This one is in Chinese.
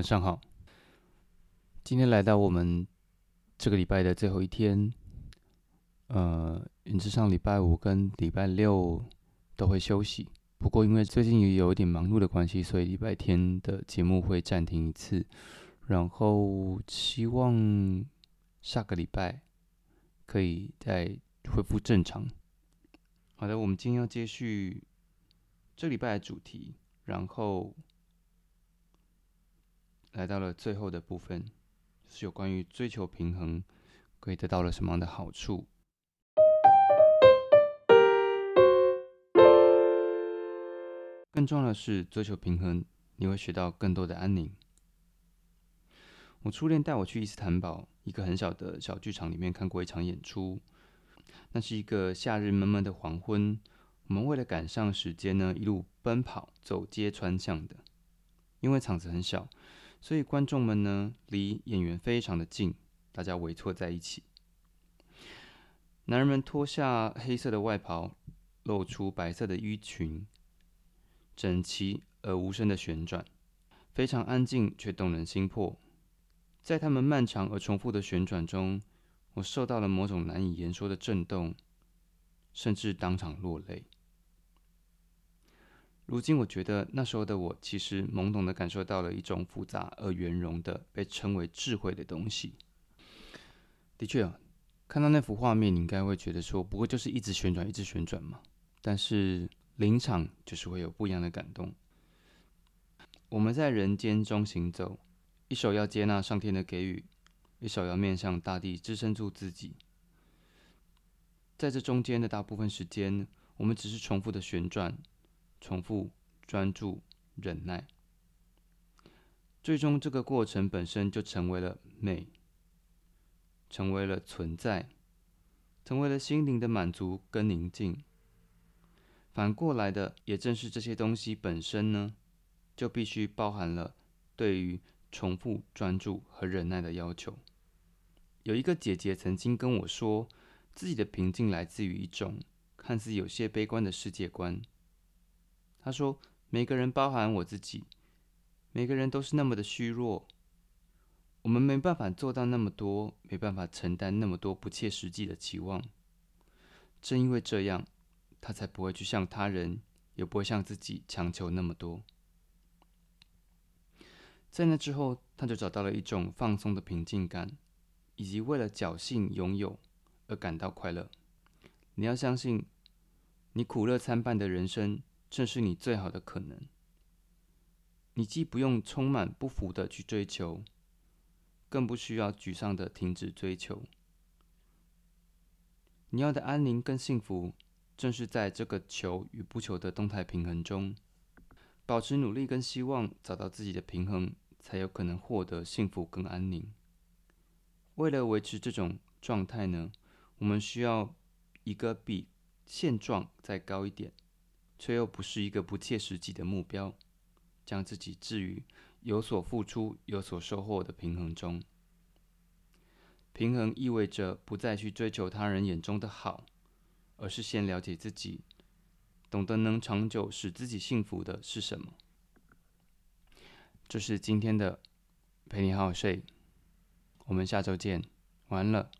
晚上好。今天来到我们这个礼拜的最后一天，呃，原则上礼拜五跟礼拜六都会休息。不过因为最近也有一点忙碌的关系，所以礼拜天的节目会暂停一次。然后希望下个礼拜可以再恢复正常。好的，我们今天要接续这礼拜的主题，然后来到了最后的部分，是有关于追求平衡可以得到了什么样的好处。更重要的是，追求平衡，你会学到更多的安宁。我初恋带我去伊斯坦堡一个很小的小剧场里面看过一场演出。那是一个夏日闷闷的黄昏，我们为了赶上时间呢，一路奔跑、走街串巷的。因为场子很小，所以观众们呢离演员非常的近，大家围坐在一起。男人们脱下黑色的外袍，露出白色的衣裙，整齐而无声的旋转，非常安静却动人心魄。在他们漫长而重复的旋转中。我受到了某种难以言说的震动，甚至当场落泪。如今，我觉得那时候的我，其实懵懂的感受到了一种复杂而圆融的被称为智慧的东西。的确，看到那幅画面，你应该会觉得说，不过就是一直旋转，一直旋转嘛。但是临场就是会有不一样的感动。我们在人间中行走，一手要接纳上天的给予。一手要面向大地，支撑住自己。在这中间的大部分时间，我们只是重复的旋转，重复专注、忍耐。最终，这个过程本身就成为了美，成为了存在，成为了心灵的满足跟宁静。反过来的，也正是这些东西本身呢，就必须包含了对于重复、专注和忍耐的要求。有一个姐姐曾经跟我说，自己的平静来自于一种看似有些悲观的世界观。他说：“每个人，包含我自己，每个人都是那么的虚弱，我们没办法做到那么多，没办法承担那么多不切实际的期望。正因为这样，他才不会去向他人，也不会向自己强求那么多。在那之后，他就找到了一种放松的平静感。”以及为了侥幸拥有而感到快乐，你要相信，你苦乐参半的人生正是你最好的可能。你既不用充满不服的去追求，更不需要沮丧的停止追求。你要的安宁跟幸福，正是在这个求与不求的动态平衡中，保持努力跟希望，找到自己的平衡，才有可能获得幸福跟安宁。为了维持这种状态呢，我们需要一个比现状再高一点，却又不是一个不切实际的目标，将自己置于有所付出、有所收获的平衡中。平衡意味着不再去追求他人眼中的好，而是先了解自己，懂得能长久使自己幸福的是什么。这是今天的陪你好好睡。我们下周见，完了。